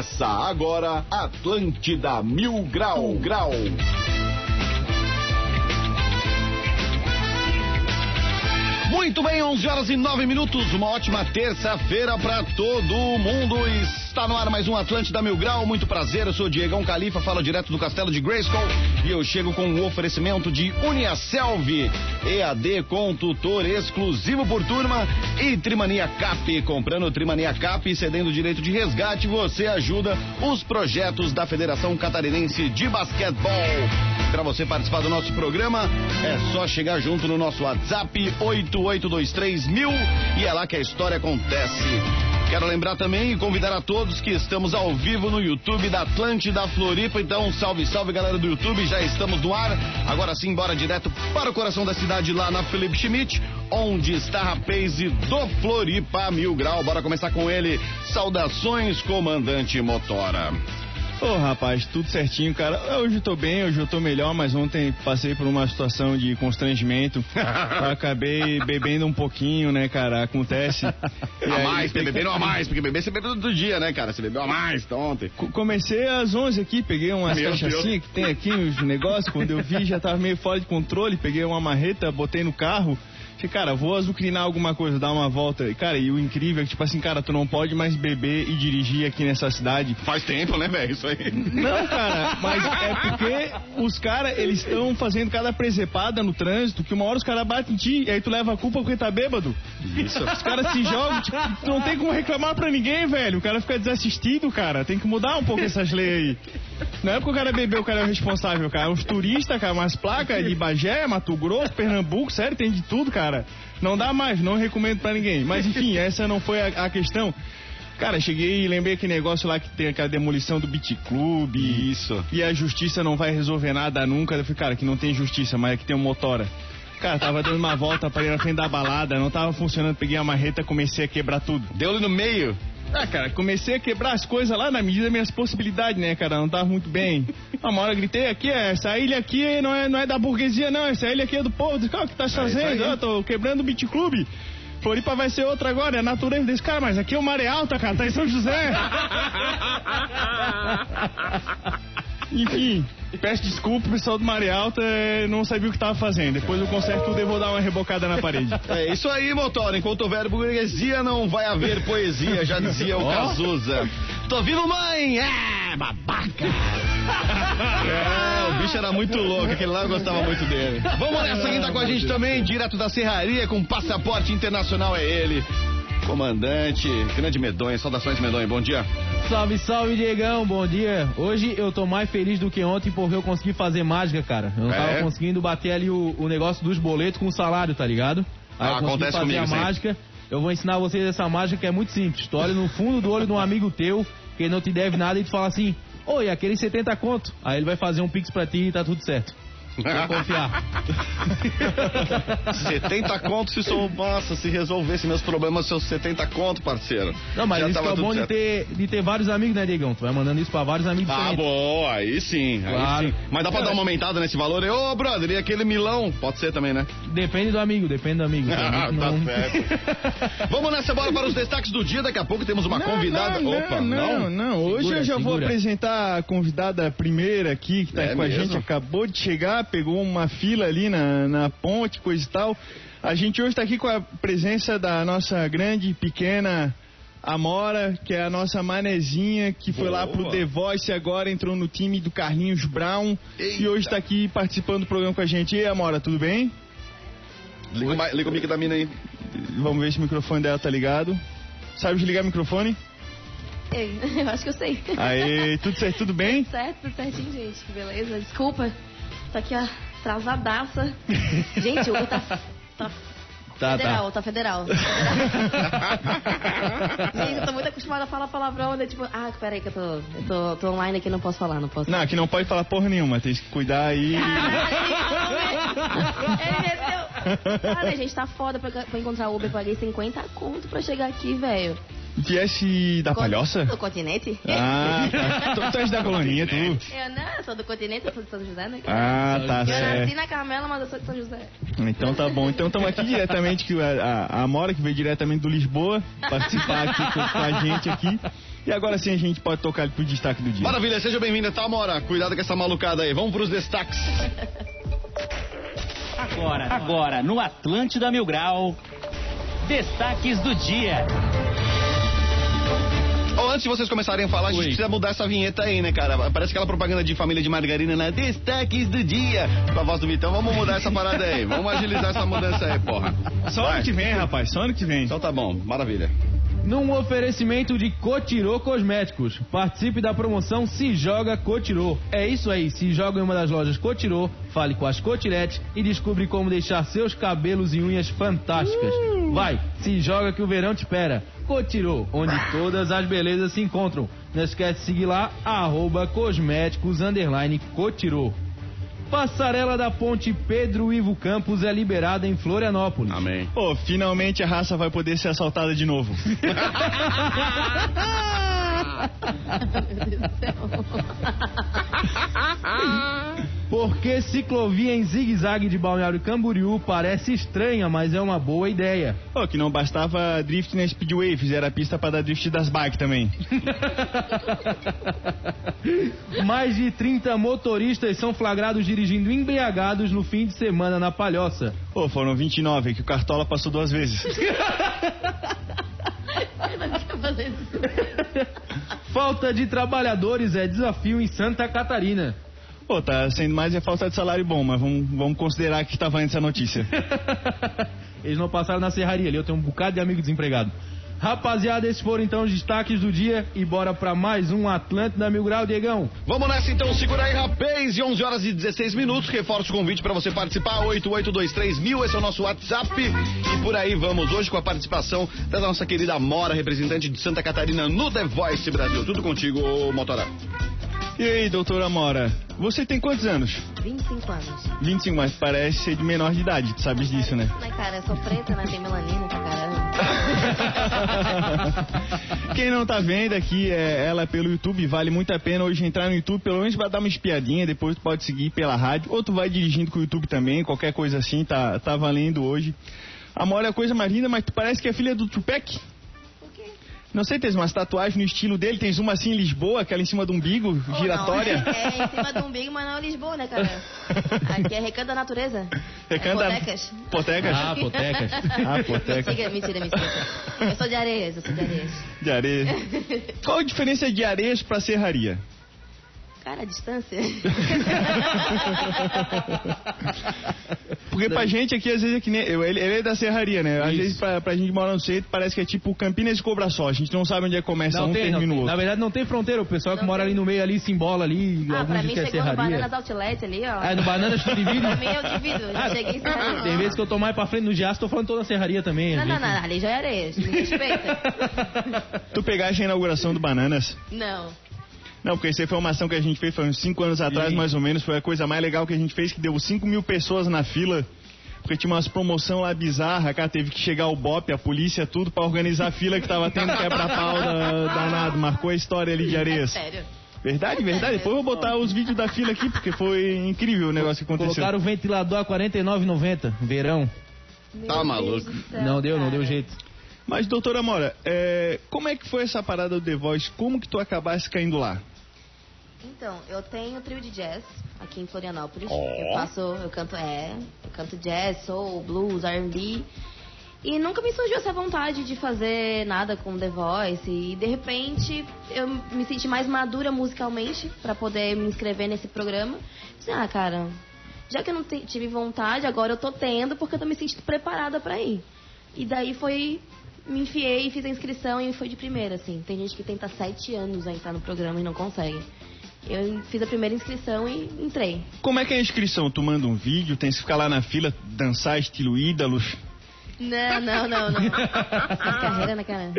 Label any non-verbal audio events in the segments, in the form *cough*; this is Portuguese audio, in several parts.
Começa agora Atlântida Mil Grau Grau. Muito bem, 11 horas e 9 minutos. Uma ótima terça-feira para todo mundo. Está no ar mais um Atlântida Mil Grau. Muito prazer, eu sou Diegão Califa, falo direto do Castelo de Grayskull e eu chego com o oferecimento de Uniaselv, EAD com tutor exclusivo por turma e Trimania Cap. Comprando Trimania Cap e cedendo direito de resgate, você ajuda os projetos da Federação Catarinense de Basquetebol. Para você participar do nosso programa, é só chegar junto no nosso WhatsApp 8823 mil e é lá que a história acontece. Quero lembrar também e convidar a todos que estamos ao vivo no YouTube da Atlântida Floripa. Então, salve, salve galera do YouTube, já estamos no ar. Agora sim, bora direto para o coração da cidade, lá na Felipe Schmidt, onde está a Pace do Floripa Mil Grau. Bora começar com ele. Saudações, comandante Motora. Ô, oh, rapaz, tudo certinho, cara. Hoje eu tô bem, hoje eu tô melhor, mas ontem passei por uma situação de constrangimento. *laughs* acabei bebendo um pouquinho, né, cara? Acontece. *laughs* a aí, mais, tem... bebendo a mais, porque beber você bebe todo dia, né, cara? Você bebeu a mais então, ontem. Comecei às 11 aqui, peguei umas cachaçinhas que tem aqui, os negócios. Quando eu vi, já tava meio fora de controle. Peguei uma marreta, botei no carro. Cara, vou azucrinar alguma coisa, dar uma volta. E, cara, e o incrível é que, tipo assim, cara, tu não pode mais beber e dirigir aqui nessa cidade. Faz tempo, né, velho? Isso aí. Não, cara, mas é porque os caras, eles estão fazendo cada presepada no trânsito que uma hora os caras batem em ti e aí tu leva a culpa porque tá bêbado. Isso. Os caras se jogam, tipo, tu não tem como reclamar pra ninguém, velho. O cara fica desassistido, cara. Tem que mudar um pouco essas leis aí. Não é porque o cara bebeu, o cara é o responsável, cara. Os turistas, cara, umas placas de Bagé, Mato Grosso, Pernambuco, sério, tem de tudo, cara. Não dá mais, não recomendo para ninguém. Mas enfim, *laughs* essa não foi a, a, questão. Cara, cheguei e lembrei aquele negócio lá que tem aquela demolição do Beat Club. Isso. E a justiça não vai resolver nada nunca. Eu falei, cara, que não tem justiça, mas é que tem um motora. Cara, tava dando uma volta para ir na frente da balada, não tava funcionando, peguei a marreta, comecei a quebrar tudo. Deu ali no meio? Ah, cara, comecei a quebrar as coisas lá na medida das minhas possibilidades, né, cara? Não tava muito bem. *laughs* Uma hora eu gritei aqui, é, essa ilha aqui não é, não é da burguesia, não. Essa ilha aqui é do povo. O que tá fazendo? É eu tô quebrando o Beat Club. Floripa vai ser outra agora, é a natureza desse cara, mas aqui é o Maré Alta, cara, tá em São José. *laughs* Enfim, peço desculpa, pessoal do Maré Alta é, não sabia o que estava fazendo. Depois eu conserto tudo e vou dar uma rebocada na parede. *laughs* É isso aí, motor. Enquanto houver burguesia, não vai haver poesia, já dizia o oh. Cazuza. Tô vivo, mãe! É, babaca! *laughs* É, o bicho era muito louco, aquele lá eu gostava muito dele. Vamos nessa, quem tá com a gente também, direto da Serraria, com passaporte internacional é ele. Comandante, grande medonha, saudações medonha, bom dia. Salve, salve, Diegão, bom dia. Hoje eu tô mais feliz do que ontem porque eu consegui fazer mágica, cara. Eu não é? tava conseguindo bater ali o, o, negócio dos boletos com o salário, tá ligado? Aí ah, eu consegui acontece fazer comigo, a mágica. Eu vou ensinar vocês essa mágica que é muito simples. Tu olha no fundo do olho de um amigo teu que não te deve nada e tu fala assim: Oi, aquele 70 conto. Aí ele vai fazer um pix pra ti e tá tudo certo. Vou confiar. *laughs* 70 conto se sou, nossa, se resolvesse meus problemas, seus 70 conto, parceiro. Não, mas Já isso é bom de ter, de ter vários amigos, né, Diegão? Tu vai mandando isso pra vários amigos Ah, bom, aí sim, claro. aí sim. Mas dá pra é. dar uma aumentada nesse valor? Ô, oh, brother, e aquele milão? Pode ser também, né? Depende do amigo, depende do amigo. *laughs* Ah, tá certo. *laughs* Vamos nessa bola para os destaques do dia. Daqui a pouco temos uma não, convidada. Não, Opa, não, não. não. Hoje segura, eu já segura. vou apresentar a convidada primeira aqui, que tá é com mesmo? a gente, acabou de chegar, pegou uma fila ali na, na ponte, coisa e tal. A gente hoje está aqui com a presença da nossa grande, pequena Amora, que é a nossa manezinha, que foi Boa. lá pro The Voice agora, entrou no time do Carlinhos Brown Eita. e hoje está aqui participando do programa com a gente. E aí, Amora, tudo bem? Liga, liga o mic da mina aí. Vamos ver se o microfone dela tá ligado. Sabe desligar o microfone? Ei, *laughs* eu acho que eu sei. Aí, tudo certo, tudo *laughs* bem? Tudo certo, tudo certinho, gente. Beleza, desculpa. Tá aqui, atrasadaça. *laughs* Gente, o tá, tá Tá, federal, tá, tá federal. *laughs* Gente, eu tô muito acostumada a falar palavrão, né? Tipo, ah, peraí que eu tô, eu tô, tô online aqui, não posso falar, não posso. Não, aqui não pode falar porra nenhuma, tem que cuidar aí. *laughs* Ele meteu. Cara, gente tá foda pra, pra encontrar Uber, paguei 50 conto pra chegar aqui, velho. Viesse da Palhoça? Do continente. Ah, tá. tu, tu és da colonia, tu? Eu não, eu sou do continente, eu sou de São José, né? Ah, tá eu certo. Eu nasci na Carmela, mas eu sou de São José. Então tá bom. Então estamos aqui diretamente, que a, a, Amora, que veio diretamente do Lisboa, participar aqui com, com a gente aqui. E agora sim a gente pode tocar pro destaque do dia. Maravilha, seja bem-vinda, tá, Mora? Cuidado com essa malucada aí. Vamos pros destaques. Agora, agora, no Atlântida Mil Grau, destaques do dia. Antes de vocês começarem a falar, a gente precisa mudar essa vinheta aí, né, cara? Parece aquela propaganda de família de margarina, né? Destaques do dia. Com a voz do Vitão, vamos mudar essa parada aí. Vamos agilizar essa mudança aí, porra. Só ano que vem, rapaz, só ano que vem. Então tá bom, maravilha. Num oferecimento de Cotirô Cosméticos. Participe da promoção Se Joga Cotirô. É isso aí, se joga em uma das lojas Cotirô, fale com as Cotiretes e descubra como deixar seus cabelos e unhas fantásticas. Vai, se joga que o verão te espera. Cotirô, onde todas as belezas se encontram. Não esquece de seguir lá, arroba cosméticos, underline Cotirô. Passarela da Ponte Pedro Ivo Campos é liberada em Florianópolis. Amém. Pô, finalmente a raça vai poder ser assaltada de novo. *laughs* Meu Deus do céu. *laughs* Porque ciclovia em zigue-zague de Balneário Camboriú parece estranha, mas é uma boa ideia. Pô, que não bastava drift na Speedway, fizeram a pista pra dar drift das bikes também. *laughs* Mais de 30 motoristas são flagrados dirigindo embriagados no fim de semana na Palhoça. Pô, foram 29, que o Cartola passou duas vezes. *laughs* Falta de trabalhadores é desafio em Santa Catarina. Pô, tá sendo mais é falta de salário bom, mas vamos, vamos considerar que tá valendo essa notícia. *laughs* Eles não passaram na serraria ali, eu tenho um bocado de amigo desempregado. Rapaziada, esses foram então os destaques do dia e bora pra mais um Atlântida Mil Grau, Diegão. Vamos nessa então, segura aí, rapaz. E 11 horas e 16 minutos. Reforço o convite para você participar. 8823 mil, esse é o nosso WhatsApp. E por aí vamos hoje com a participação da nossa querida Mora, representante de Santa Catarina no The Voice Brasil. Tudo contigo, ô, Motora. E aí, doutora Mora, você tem quantos anos? 25 anos. 25, mas parece ser de menor de idade, tu sabes disso, né? Mas, cara, eu sou preta, né? Tem melanina pra caramba. *laughs* Quem não tá vendo aqui é ela pelo YouTube, vale muito a pena hoje entrar no YouTube, pelo menos pra dar uma espiadinha, depois tu pode seguir pela rádio, ou tu vai dirigindo com o YouTube também, qualquer coisa assim, tá, tá valendo hoje. A Mora é coisa mais linda, mas tu parece que é filha do Tupac. Não sei, tens umas tatuagens no estilo dele, tens uma assim em Lisboa, aquela em cima do umbigo, Pô, giratória. não, *laughs* é, é em cima do umbigo, mas não é Lisboa, né, cara? Aqui é Recanto da Natureza. Recanto é da- Potecas. Potecas? Ah, potecas. *laughs* Ah, potecas. Mentira, mentira, mentira. Eu sou de areias, eu sou de areias. De areia. *laughs* Qual a diferença de areias pra serraria? Cara, a distância. *laughs* Porque pra gente aqui, às vezes, é que nem. eu- ele, ele é da serraria, né? Às Isso. vezes, pra, pra gente morar no centro, parece que é tipo Campinas e Cobra Só. A gente não sabe onde é que começa um, tem, não termina o tem. Na outro. verdade não tem fronteira, o pessoal que Não mora tem. ali no meio ali se embola ali, Ah, alguns pra mim que é chegou no serraria. Bananas Outlet ali, ó. Ah, no Bananas tu divide? Pra mim eu divido, eu Ah, cheguei em serraria. Tem vezes que eu tô mais pra frente no Giaço, tô falando toda a serraria também. Não, às não, vezes. não, ali já é areias, me respeita. *laughs* Tu pegaste a inauguração do Bananas? Não. Não, porque essa foi uma ação que a gente fez foi uns 5 anos atrás, Sim. mais ou menos. Foi a coisa mais legal que a gente fez, que deu 5 mil pessoas na fila. Porque tinha umas promoção lá bizarra, cara, teve que chegar o BOP, a polícia, tudo, pra organizar a fila que tava tendo quebra-pau da- danado. Marcou a história ali de areias. Sério. Verdade, verdade. Depois eu vou botar os vídeos da fila aqui, porque foi incrível o negócio que aconteceu. Colocaram o ventilador a R$ 49,90, verão. Meu Tá maluco. céu, Não deu, não deu jeito. Mas, doutora Mora, é, como é que foi essa parada do The Voice? Como que tu acabasse caindo lá? Então, eu tenho trio de jazz aqui em Florianópolis. Ó. Eu faço, eu canto, é, eu canto jazz, soul, blues, R&B. E nunca me surgiu essa vontade de fazer nada com The Voice. E de repente eu me senti mais madura musicalmente pra poder me inscrever nesse programa. Disse, ah, cara, já que eu não tive vontade, agora eu tô tendo porque eu tô me sentindo preparada pra ir. E daí foi. Me enfiei, fiz a inscrição e foi de primeira, assim. Tem gente que tenta sete anos a entrar no programa e não consegue. Eu fiz a primeira inscrição e entrei. Como é que é a inscrição? Tu manda um vídeo, tem que ficar lá na fila, dançar estilo ídolos? Não, não, não, não. *laughs* Faz carreira, né, cara?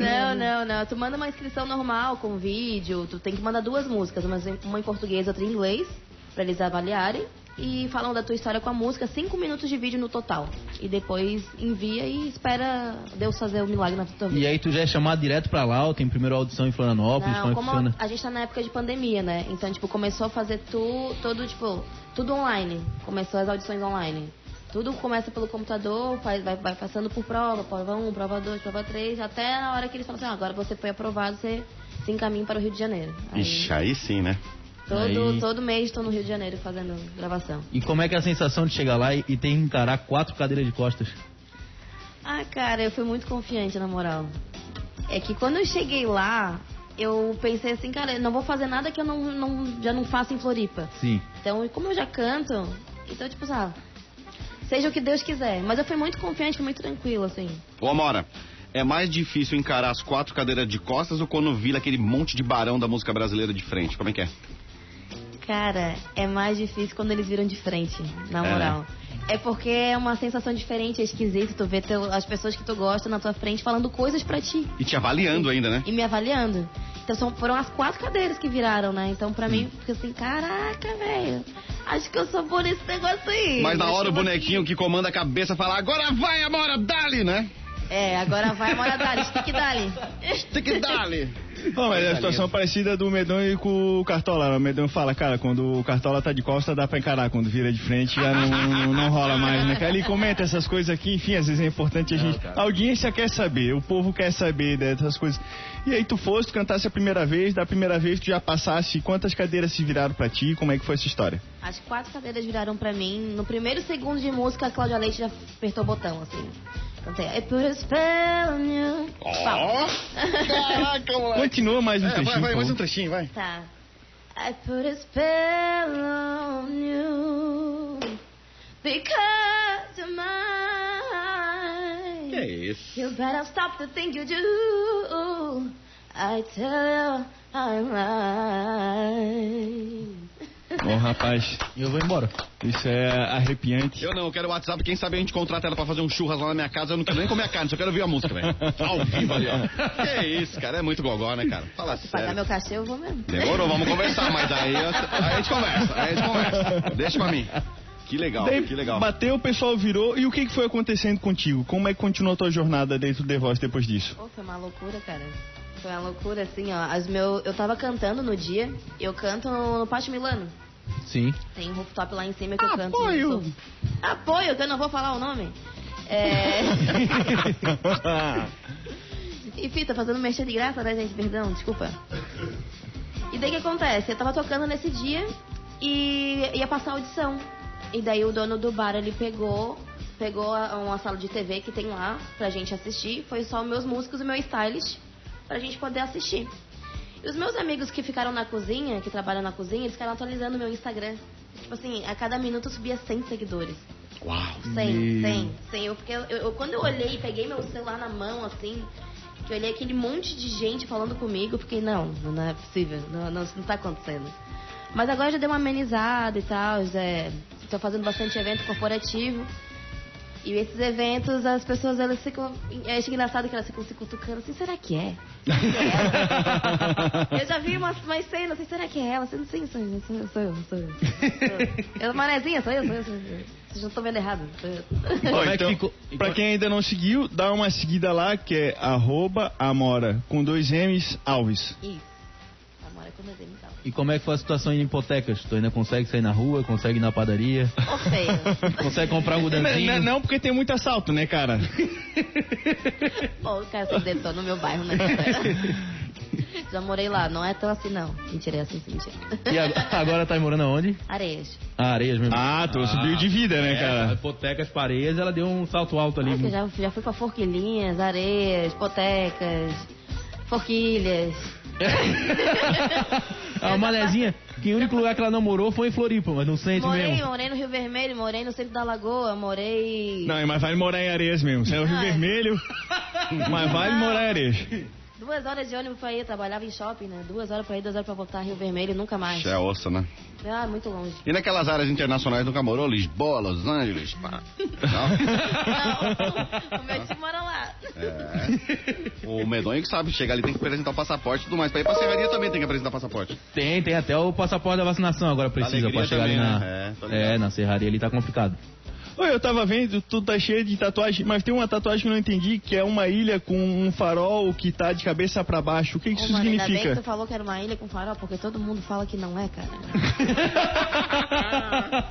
Não, não, não. Tu manda uma inscrição normal com vídeo. Tu tem que mandar duas músicas, uma em- uma em português e outra em inglês, pra eles avaliarem. E falam da tua história com a música, cinco minutos de vídeo no total. E depois envia e espera Deus fazer o milagre na tua vida. E aí tu já é chamado direto pra lá, ou tem primeiro audição em Florianópolis, Não, é como funciona? a gente tá na época de pandemia, né? Então, tipo, começou a fazer tu, todo, tipo, tudo online. Começou as audições online. Tudo começa pelo computador, faz, vai, vai passando por prova, prova 1, prova 2, prova 3, até a hora que eles falam assim, ah, agora você foi aprovado, você se encaminha para o Rio de Janeiro. Aí, Ixi, aí sim, né? Todo, Aí- todo mês estou no Rio de Janeiro fazendo gravação. E como é que é a sensação de chegar lá e, e ter que encarar quatro cadeiras de costas? Ah, cara, eu fui muito confiante, na moral. É que quando eu cheguei lá, eu pensei assim, cara, eu não vou fazer nada que eu não, não- já não faço em Floripa. Sim. Então, como eu já canto, então, tipo, sabe, seja o que Deus quiser. Mas eu fui muito confiante, fui muito tranquila, assim. Ô, Amora, é mais difícil encarar as quatro cadeiras de costas ou quando vira aquele monte de barão da música brasileira de frente? Como é que é? Cara, é mais difícil quando eles viram de frente, na É, moral. É porque é uma sensação diferente, é esquisito tu ver teu- as pessoas que tu gosta na tua frente falando coisas pra ti. E te avaliando ainda, né? e me avaliando. Então são, foram as quatro cadeiras que viraram, né? Então pra mim, fica assim, caraca, velho. Acho que eu sou boa nesse negócio aí. Mas na hora o bonequinho que comanda a cabeça fala, agora vai, Amora, dali, né? É, agora vai, mora dali, stick dali. Que dali. *laughs* Não, mas é a situação parecida do Medonho com o Cartola. O Medonho fala, cara, quando o Cartola tá de costa dá pra encarar, quando vira de frente já não, não rola mais, né? Ele comenta essas coisas aqui, enfim, às vezes é importante a gente... A audiência quer saber, o povo quer saber dessas coisas. E aí tu fosse, tu cantasse a primeira vez, da primeira vez tu já passasse, quantas cadeiras se viraram pra ti, como é que foi essa história? As quatro cadeiras viraram pra mim. No primeiro segundo de música, a Cláudia Leite já apertou o botão, assim. Cantei, I put a spell on you. Ó, caraca, *laughs* moleque. Continua mais um É, trechinho, vai, vai, mais um trechinho, vai. Tá. I put a spell on you because you're mine. Que isso? You better stop the thing you do. I tell you I'm mine. Ô, rapaz, eu vou embora. isso é arrepiante. Eu não, eu quero o WhatsApp. Quem sabe a gente contrata ela pra fazer um churras lá na minha casa. Eu não quero nem comer a carne, só quero ouvir a música, velho. Ao vivo ali, ó. Que isso, cara. É muito gogó, né, cara? Fala Se pagar sério. meu cachê, eu vou mesmo. Demorou, vamos conversar, mas aí, eu- aí a gente conversa. Aí a gente conversa. Deixa pra mim. Que legal, Daí, que legal. bateu, o pessoal virou. E o que, que foi acontecendo contigo? Como é que continuou a tua jornada dentro do The Voice depois disso? Pô, foi uma loucura, cara. Foi uma loucura, assim, ó. As meu, eu tava cantando no dia, eu canto no Pátio Milano. Sim. Tem um rooftop lá em cima que eu canto. Apoio. Apoio, que eu não vou falar o nome. É... *laughs* e fita, fazendo mexer de graça, né, gente? Perdão, desculpa. E daí o que acontece? Eu tava tocando nesse dia e ia passar a audição. E daí o dono do bar, ele pegou, pegou a- uma sala de TV que tem lá pra gente assistir. Foi só os meus músicos e meu stylist pra gente poder assistir. E os meus amigos que ficaram na cozinha, que trabalham na cozinha, eles ficaram atualizando o meu Instagram. Tipo assim, a cada minuto eu subia 100 seguidores. Uau. 100, 100, 100. Eu, porque eu, eu- quando eu olhei, peguei meu celular na mão, assim, que eu olhei aquele monte de gente falando comigo, eu fiquei, não, não é possível, não, não, isso não tá acontecendo. Mas agora já deu uma amenizada e tal, já estou fazendo bastante evento corporativo. E esses eventos, as pessoas, elas ficam... Eu acho engraçado que elas ficam se cutucando, assim, será que é? Será que é? *laughs* Eu já vi umas, umas cenas, assim, será que é ela? Assim, sim, sou eu, sou eu, sou eu. Sou eu. eu manezinha, sou eu, sou eu, sou eu. Vocês não estão vendo errado. Sou eu. Ó, é então, pra quem ainda não seguiu, dá uma seguida lá que é arroba Amora com dois M's Alves. Isso. Desenho e. E como é que foi a situação em hipotecas? Tu ainda consegue sair na rua, consegue ir na padaria, feio. *laughs* consegue comprar um Não, gudanzinho? não, não, porque tem muito assalto, né, cara? Pô, o cara se detou no meu bairro, né? *laughs* Já morei lá, não é tão assim não. Mentira, é assim sim, mentira. E agora, agora tá morando aonde? Areias. Ah, Areias mesmo. Ah, tu subiu de vida, né, É, cara? Hipotecas, pareias, ela deu um salto alto ali. Ah, já, já fui pra Forquilinhas, Areias, Potecas, Forquilhas. *laughs* a Manezinha, que o único lugar que ela não morou foi em Floripa, mas não sente Morei, mesmo. morei no Rio Vermelho, morei no centro da Lagoa, morei Não, mas vale morar em Areias mesmo. Você é o Rio. Vermelho, *laughs* mas vale morar em Areias. Duas horas de ônibus pra ir, trabalhava em shopping, né? Duas horas pra ir, duas horas pra voltar, Rio Vermelho, nunca mais. É osso, né? Ah, muito longe. E naquelas áreas internacionais nunca morou? Lisboa, Los Angeles? Pá. Não? Não, *laughs* o meu time mora lá. É. O medonho que sabe, chega ali tem que apresentar o passaporte e tudo mais. Pra ir pra serraria também tem que apresentar passaporte. Tem, tem até o passaporte da vacinação agora precisa pra chegar também, ali na. né? É. É, na serraria ali tá complicado. Oi, eu tava vendo, tu tá cheio de tatuagem, mas tem uma tatuagem que eu não entendi, que é uma ilha com um farol que tá de cabeça pra baixo. O que, que Ô, isso mano, ainda bem que significa? tu falou que era uma ilha com farol, porque todo mundo fala que não é, cara.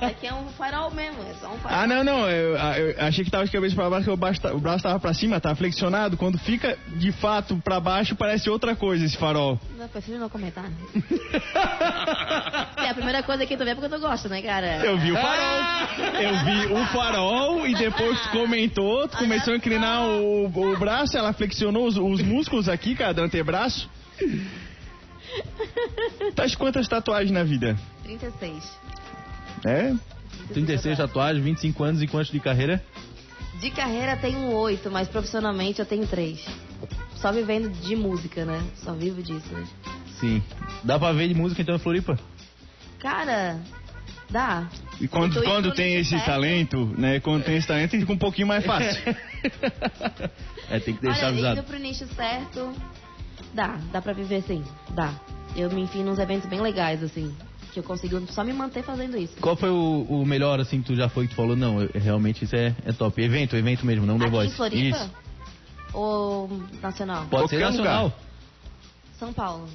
*laughs* Aqui é um farol mesmo, é só um farol. Ah, não, não. Eu, eu achei que tava de cabeça pra baixo, que o braço, tá- o braço tava pra cima, tava flexionado. Quando fica de fato pra baixo, parece outra coisa esse farol. Não, prefiro não comentar. *laughs* é a primeira coisa que tu vê é porque tu gosta, né, cara? Eu vi o farol. Eu vi o farol e depois tu comentou, tu começou a inclinar o, o braço, ela flexionou os, os músculos aqui, cara, do antebraço. Tá de quantas tatuagens na vida? 36. É? 36 tatuagens, 25 anos e quantos de carreira? De carreira tenho oito, mas profissionalmente eu tenho três. Só vivendo de música, né? Só vivo disso. né? Sim. Dá pra ver de música então em Floripa? Cara, dá. E quando, tô quando indo tem esse perto. talento, né? Quando tem esse talento, fica um pouquinho mais fácil. *laughs* é, tem que deixar Olha, avisado. indo pro nicho certo, dá. Dá pra viver sim, dá. Eu me enfio nos eventos bem legais, assim. Que eu consigo só me manter fazendo isso. Qual foi o, o melhor, assim, que tu já foi que tu falou? Não, eu- realmente isso é, é top. Evento, evento mesmo, não The Aqui em Voice. Floripa? Isso. Ou nacional? Pode ser Qualquer nacional. São Paulo.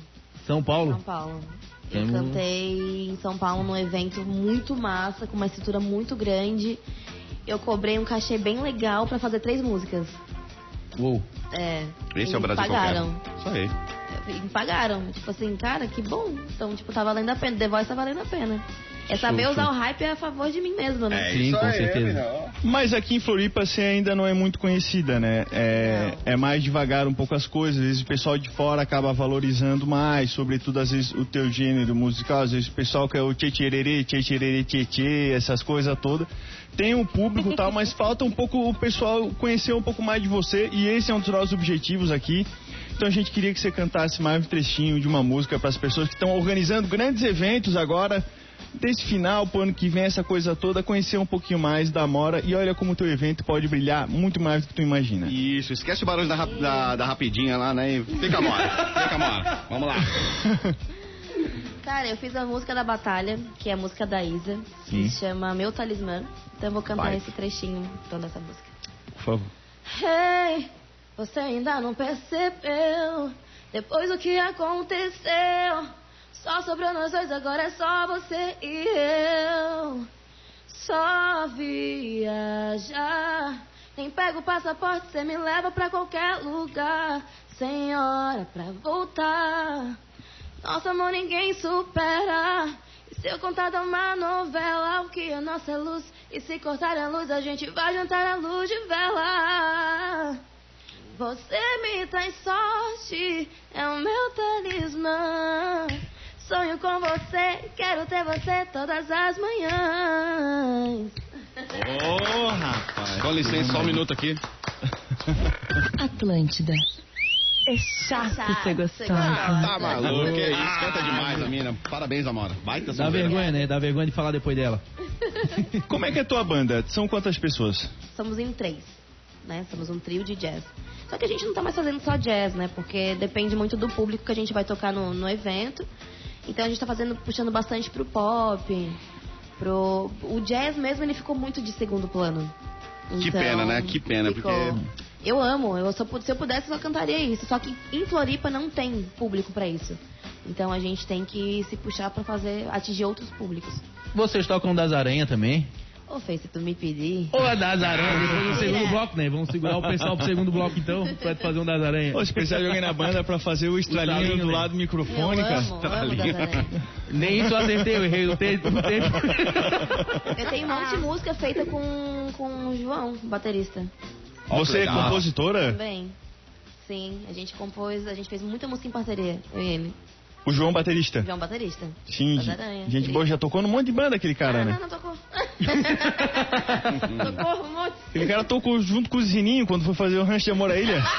São Paulo? São Paulo. Eu Temos- cantei em São Paulo num evento muito massa, com uma estrutura muito grande. Eu cobrei um cachê bem legal pra fazer três músicas. Uou. É. Esse é o Brasil pagaram. Isso aí. E me pagaram. Tipo assim, cara, que bom. Então, tipo, tá valendo a pena. The Voice tá valendo a pena. É saber usar o hype a favor de mim mesmo, né? Sim, com certeza. Mas aqui em Floripa você ainda não é muito conhecida, né? É, é mais devagar um pouco as coisas. Às vezes o pessoal de fora acaba valorizando mais, sobretudo às vezes o teu gênero musical. Às vezes o pessoal que é o tchê-tchê-rerê, tchê-tchê-rerê, tchê-tchê, essas coisas todas. Tem um público e tal, mas falta um pouco o pessoal conhecer um pouco mais de você. E esse é um dos nossos objetivos aqui. Então a gente queria que você cantasse mais um trechinho de uma música para as pessoas que estão organizando grandes eventos agora desse final pro ano que vem, essa coisa toda, conhecer um pouquinho mais da Mora e olha como o teu evento pode brilhar muito mais do que tu imagina. Isso, esquece o barulho da, rap- da, da rapidinha lá, né? E Fica mora, fica mora. Vamos lá. *laughs* Cara, eu fiz a música da Batalha, que é a música da Isa, que se chama Meu Talismã. Então eu vou cantar Vai. esse trechinho então dessa música. Por favor. Hey, você ainda não percebeu Depois do que aconteceu Só sobrou nós dois, agora é só você e eu. Só viajar. Nem pego o passaporte, você me leva pra qualquer lugar. Sem hora pra voltar. Nosso amor ninguém supera. E se eu contar dar uma novela O que é nossa luz? E se cortar a luz a gente vai jantar a luz de vela. Você me traz sorte É o meu talismã Sonho com você Quero ter você todas as manhãs Ô, rapaz. Com licença, só um minuto aqui. *laughs* Atlântida. É chato, Chato ser gostosa. gostosa. Tá maluco, que isso, canta demais a mina. Parabéns, Amora. Baita Dá sonzeira. vergonha, né? Dá vergonha de falar depois dela. *laughs* Como é que é a tua banda? São quantas pessoas? Somos em três né? Somos um trio de jazz Só que a gente não tá mais fazendo só jazz, né? Porque depende muito do público que a gente vai tocar no, no evento Então a gente tá fazendo, puxando bastante pro pop pro... O jazz mesmo, ele ficou muito de segundo plano Que Então, pena, né? Que pena, ficou- porque- Eu amo, eu só, se eu pudesse eu só cantaria isso Só que em Floripa não tem público pra isso Então a gente tem que se puxar pra fazer, atingir outros públicos Vocês tocam das aranhas também? Ô, Fê, se tu me pedir... Ou a das aranhas, depois do segundo Mentira. bloco, né? Vamos segurar o pessoal pro segundo bloco então, *laughs* pra fazer um das aranhas. Pô, se precisar de alguém na banda pra fazer o estralinho estralinho, do né? lado do Eu microfone, cara. amo, amo. *laughs* Nem isso eu acertei, eu errei o tempo. Eu tenho um monte de música feita com, com o João, baterista. Você é compositora? Também. Sim, a gente compôs, a gente fez muita música em parceria, eu e ele. O João baterista? João baterista. Sim, gente, boa, já tocou num monte de banda aquele cara, ah, né? não, não tocou. *laughs* tocou um monte. Aquele cara tocou junto com o Zininho quando foi fazer o Rancho de Amor à Ilha. *laughs*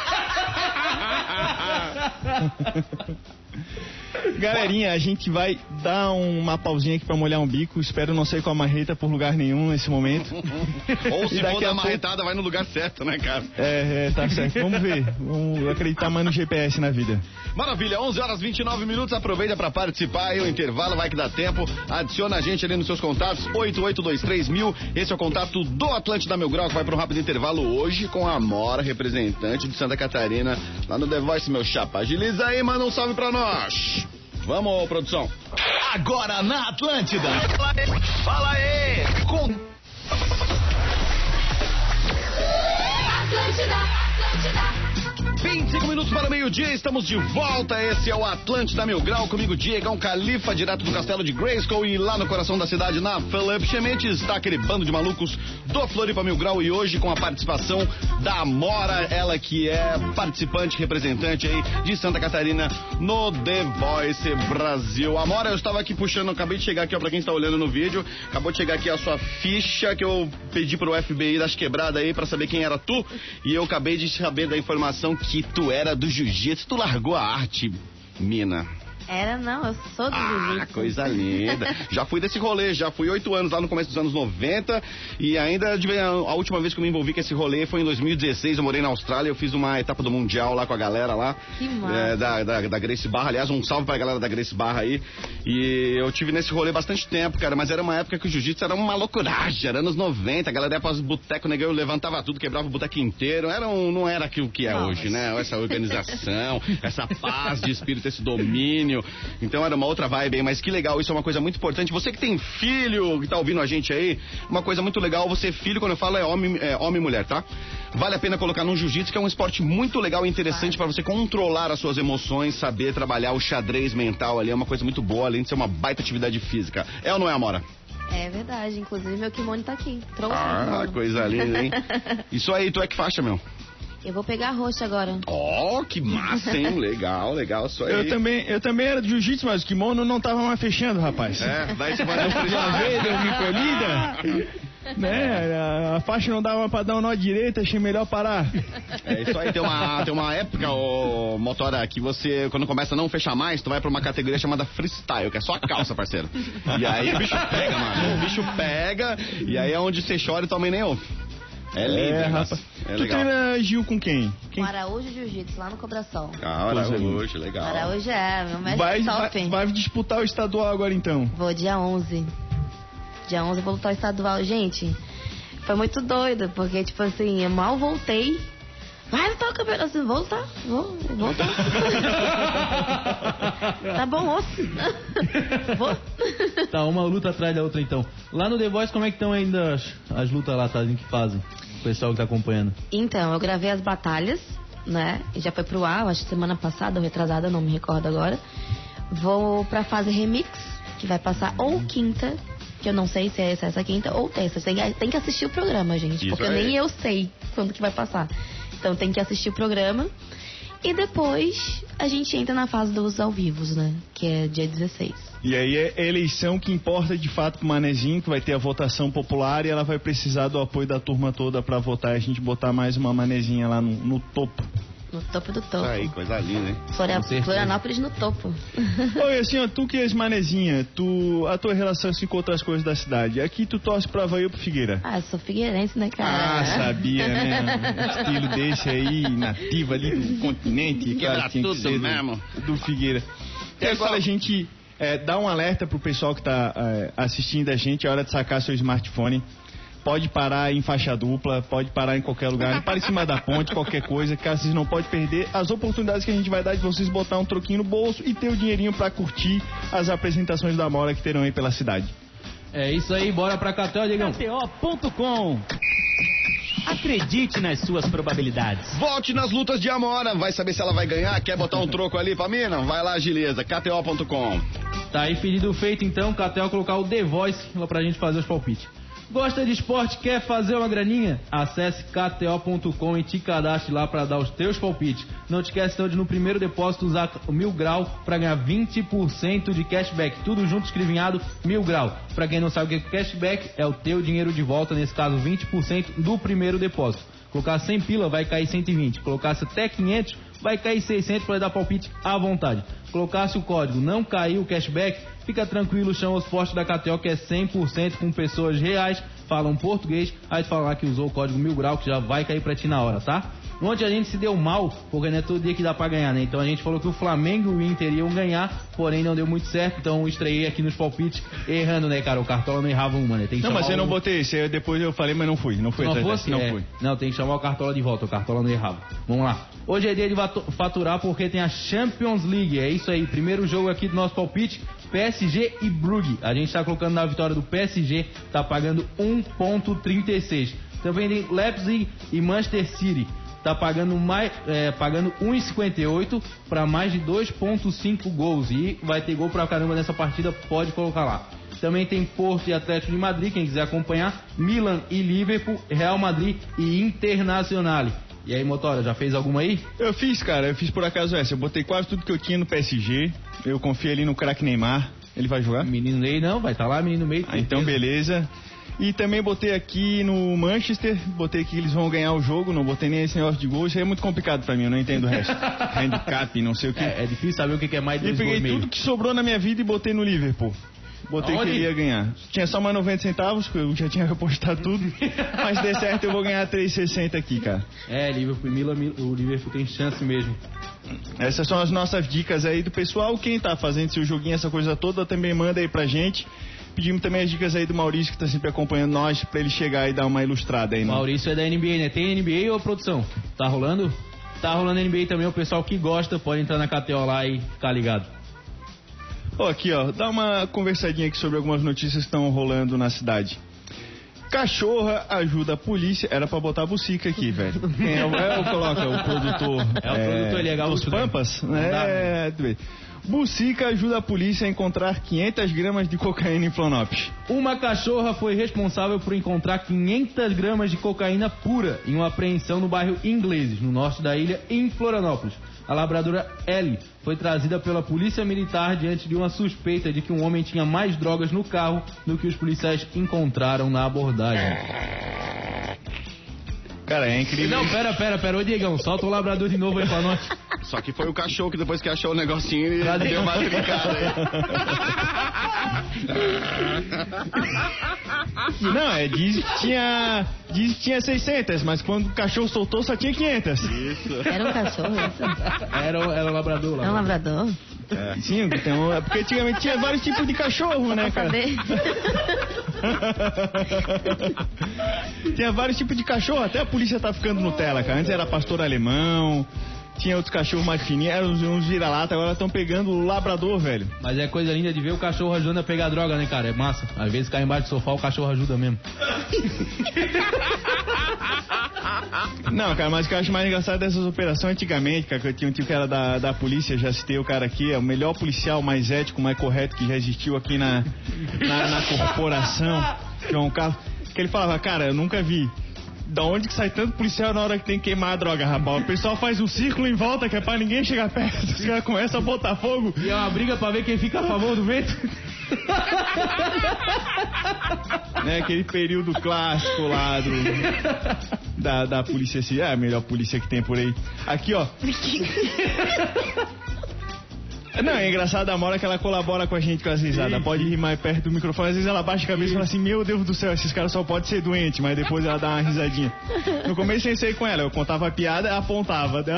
*laughs* Galerinha, a gente vai dar uma pausinha aqui pra molhar um bico. Espero não sair com a marreta por lugar nenhum nesse momento. *laughs* Ou se for a dar pouco- marretada, vai no lugar certo, né, cara? É, é, tá certo. Vamos ver. Vamos acreditar mais no GPS na vida. Maravilha, 11 horas 29 minutos. Aproveita para participar aí. O intervalo vai que dá tempo. Adiciona a gente ali nos seus contatos: 8823 mil. Esse é o contato do Atlântida Mil Grau que vai para um rápido intervalo hoje com a Amora, representante de Santa Catarina, lá no The Voice, meu chapa. Agiliza Parabéns aí, manda um salve pra nós. Vamos, produção. Agora na Atlântida. Fala aí. Com... Atlântida, Atlântida meio-dia, estamos de volta. Esse é o Atlântida Mil Grau, comigo Diegão Califa, direto do castelo de Grayskull e lá no coração da cidade, na Felipe Chemente, está aquele bando de malucos do Floripa Mil Grau e hoje com a participação da Amora, ela que é participante, representante aí de Santa Catarina no The Voice Brasil. Amora, eu estava aqui puxando, acabei de chegar aqui, ó, pra quem está olhando no vídeo, acabou de chegar aqui a sua ficha que eu pedi pro FBI das quebradas aí pra saber quem era tu e eu acabei de saber da informação que tu era do jiu-jitsu, tu largou a arte, mina. Era não, eu sou do Ah, jiu-jitsu. coisa linda. Já fui desse rolê, já fui oito anos lá no começo dos anos 90 e ainda a última vez que eu me envolvi com esse rolê foi em 2016. Eu morei na Austrália, eu fiz uma etapa do Mundial lá com a galera lá. Que massa. é, da, da, da Grace Barra. Aliás, um salve pra galera da Grace Barra aí. E eu tive nesse rolê bastante tempo, cara, mas era uma época que o jiu-jitsu era uma loucuragem, era anos 90. A galera ia os botecos, negão, levantava tudo, quebrava o boteco inteiro. Era um, não era aquilo que é Não, hoje, né? Essa organização, *laughs* essa paz de espírito, esse domínio. Então era uma outra vibe mas que legal, isso é uma coisa muito importante. Você que tem filho, que tá ouvindo a gente aí, uma coisa muito legal, você filho, quando eu falo é homem, é homem e mulher, tá? Vale a pena colocar no jiu-jitsu, que é um esporte muito legal e interessante para você controlar as suas emoções, saber trabalhar o xadrez mental ali, é uma coisa muito boa, além de ser uma baita atividade física. É ou não é, Amora? É verdade, inclusive meu kimono tá aqui. Trouxe. Ah, coisa linda, hein? *laughs* Isso aí, tu é que faixa, meu? Eu vou pegar a roxa agora. Ó, que massa, hein? *laughs* Legal, legal, isso aí. Eu também, eu também era de jiu-jitsu, mas o kimono não tava mais fechando, rapaz. É, daí você vai *laughs* Uma vez eu me colhida, *laughs* né? A, a faixa não dava pra dar um nó direito, achei melhor parar. É isso aí, tem uma, tem uma época, ô Motora, que você, quando começa a não fechar mais, tu vai pra uma categoria chamada freestyle, que é só a calça, parceiro. E aí o bicho pega, mano. O bicho pega, e aí é onde você chora e também nem ouve. É lindo, É, rapaz. É tu legal. treina Gil com quem? Com quem? Araújo Jiu-Jitsu, lá no Cobração. Ah, Araújo, legal. Araújo é, meu mestre Vai, top. vai, vai disputar o estadual agora então. Vou dia 11. Dia 11 eu vou lutar o estadual. Gente, foi muito doido, porque, tipo assim, eu mal voltei. Vai lutar o campeonato. Assim, vou lutar, vou, tá bom, osso. *laughs* vou. Tá, uma luta atrás da outra então. Lá no The Voice, como é que estão ainda as, as lutas lá, Tadinho, que fazem? O pessoal que tá acompanhando. Então, eu gravei as batalhas, né? Já foi pro ar, acho que semana passada ou retrasada, não me recordo agora. Vou pra fase remix, que vai passar ou quinta, que eu não sei se é essa, essa quinta, ou terça. Tem, que- tem que assistir o programa, gente, Isso porque aí. nem eu sei quando que vai passar. Então tem que assistir o programa. E depois a gente entra na fase dos ao vivos, né? Que é dia 16. E aí é eleição que importa de fato pro Manezinho, que vai ter a votação popular e ela vai precisar do apoio da turma toda pra votar e a gente botar mais uma Manezinha lá no, no topo. No topo do topo. Aí, coisa linda, hein? Floria- Com certeza. Florianópolis no topo. *laughs* Oi, assim, ó, tu que és Manezinha, tu, a tua relação assim, com outras coisas da cidade. Aqui tu torce pra Havaí ou pro Figueira? ah, eu sou figueirense, né, cara? Ah, sabia, né? *laughs* Um estilo desse aí, nativo ali do continente. Quebra claro, tinha que ser do- mesmo. Do, Figueira. E agora a gente é, dá um alerta pro pessoal que tá é, assistindo a gente, é hora de sacar seu smartphone. Pode parar em faixa dupla, pode parar em qualquer lugar, para em cima da ponte, qualquer coisa, que vocês não podem perder as oportunidades que a gente vai dar de vocês botar um troquinho no bolso e ter o dinheirinho para curtir as apresentações da Mora que terão aí pela cidade. É isso aí, bora pra Catel, Diegão. KTO.com. Acredite nas suas probabilidades. Volte nas lutas de Amora, vai saber se ela vai ganhar, quer botar um troco ali pra mina? Vai lá, agiliza, kto.com. Tá aí pedido feito então, Catel colocar o The Voice lá pra gente fazer os palpites. Gosta de esporte, quer fazer uma graninha? Acesse kto.com e te cadastre lá pra dar os teus palpites. Não te esquece então de no primeiro depósito usar o mil grau pra ganhar 20% de cashback. Tudo junto escrevinhado, mil grau. Pra quem não sabe o que é cashback, é o teu dinheiro de volta, nesse caso 20% do primeiro depósito. Colocar 100 pila, vai cair 120. Colocasse até 500, vai cair 600 para dar palpite à vontade. Colocasse o código, não caiu o cashback, fica tranquilo, chama os postos da KTO que é 100% com pessoas reais, falam português, aí tu fala lá que usou o código mil grau que já vai cair pra ti na hora, tá? Ontem a gente se deu mal, porque não é todo dia que dá pra ganhar, né? Então a gente falou que o Flamengo e o Inter iam ganhar, porém não deu muito certo, então eu estreiei aqui nos palpites errando, né, cara? O Cartola não errava uma, né? Tem que Não, mas eu não o- botei esse, aí depois eu falei, mas não fui, não fui não atrás fosse? não É. fui. Não, tem que chamar o Cartola de volta, o Cartola não errava. Vamos lá. Hoje é dia de faturar porque tem a Champions League. É isso aí. Primeiro jogo aqui do nosso palpite, PSG e Brugge. A gente tá colocando na vitória do PSG, tá pagando 1.36. Também tem Leipzig e Manchester City. Tá pagando mais, é, pagando 1,58 para mais de 2,5 gols e vai ter gol pra caramba nessa partida, pode colocar lá. Também tem Porto e Atlético de Madrid, quem quiser acompanhar, Milan e Liverpool, Real Madrid e Internacional. E aí, Motora, já fez alguma aí? Eu fiz, cara, eu fiz por acaso essa. Eu botei quase tudo que eu tinha no PSG. Eu confiei ali no craque Neymar. Ele vai jogar? Menino Ney não, vai estar tá lá, menino meio. Ah, então beleza. E também botei aqui no Manchester, botei que eles vão ganhar o jogo, não botei nem esse negócio de gol, isso aí é muito complicado pra mim, eu não entendo o resto. *laughs* Handicap, não sei o que. É, é difícil saber o que é mais de E peguei tudo que sobrou na minha vida e botei no Liverpool. Botei Aonde? que ele ia ganhar. Tinha só mais 90 centavos, que eu já tinha *laughs* apostado tudo. Mas se der certo, eu vou ganhar 3,60 aqui, cara. É, Liverpool e Milan, Mil- o Liverpool tem chance mesmo. Essas são as nossas dicas aí do pessoal. Quem tá fazendo seu joguinho, essa coisa toda, também manda aí pra gente. Pedimos também as dicas aí do Maurício, que tá sempre acompanhando nós, pra ele chegar e dar uma ilustrada aí. né? Maurício é da NBA, né? Tem NBA ou produção? Tá rolando? Tá rolando NBA também, o pessoal que gosta pode entrar na KTO lá e ficar ligado. Ó, aqui, ó, dá uma conversadinha aqui sobre algumas notícias que estão rolando na cidade. Cachorra ajuda a polícia. Era pra botar a bucica aqui, *laughs* velho. Quem é, o- é o coloca, o produtor. É o produtor, é Dos gaúcho, né? Pampas? Não dá, É, tu vê. Bucica ajuda a polícia a encontrar 500 gramas de cocaína em Florianópolis. Uma cachorra foi responsável por encontrar 500 gramas de cocaína pura em uma apreensão no bairro Ingleses, no norte da ilha, em Florianópolis. A labradora Ellie foi trazida pela polícia militar diante de uma suspeita de que um homem tinha mais drogas no carro do que os policiais encontraram na abordagem. Cara, é incrível. Não, pera, pera, pera. Ô, Diegão, solta o labrador de novo aí pra nós. Só que foi o cachorro que depois que achou o negocinho, ele Cadê? deu uma trincada aí. *laughs* Não, é, diz que tinha, diz que tinha 600, mas quando o cachorro soltou só tinha 500. Isso. Era um cachorro, isso? Era, o- era o labrador lá. É um labrador? Sim, então, é porque antigamente tinha vários tipos de cachorro, né, cara? *laughs* *laughs* Tinha vários tipos de cachorro, até a polícia tá ficando Nutella, cara. Antes era pastor alemão, tinha outros cachorros mais fininhos, eram uns, uns vira-lata, agora estão pegando o labrador, velho. Mas é coisa linda de ver o cachorro ajudando a pegar droga, né, cara? É massa. Às vezes cai embaixo do sofá, o cachorro ajuda mesmo. *laughs* Não, cara, mas o que eu acho mais engraçado dessas operações antigamente, cara, que eu tinha um tio que era da, da polícia, já citei o cara aqui, é o melhor policial, mais ético, mais correto que já existiu aqui na, na, na corporação, que é um carro, que ele falava, cara, eu nunca vi. Da onde que sai tanto policial na hora que tem que queimar a droga, rapaz? O pessoal faz um círculo em volta que é pra ninguém chegar perto. Os caras começam a botar fogo. E é uma briga pra ver quem fica a favor do vento. *laughs* né, aquele período clássico lá do, da, da polícia, assim, é a melhor polícia que tem por aí. Aqui, ó. *laughs* Não, é engraçado a Mora que ela colabora com a gente com as risadas. Pode rir mais perto do microfone, às vezes ela baixa a cabeça e fala assim: Meu Deus do céu, esses caras só podem ser doentes, mas depois ela dá uma risadinha. No começo eu pensei com ela, eu contava a piada, ela apontava. *laughs*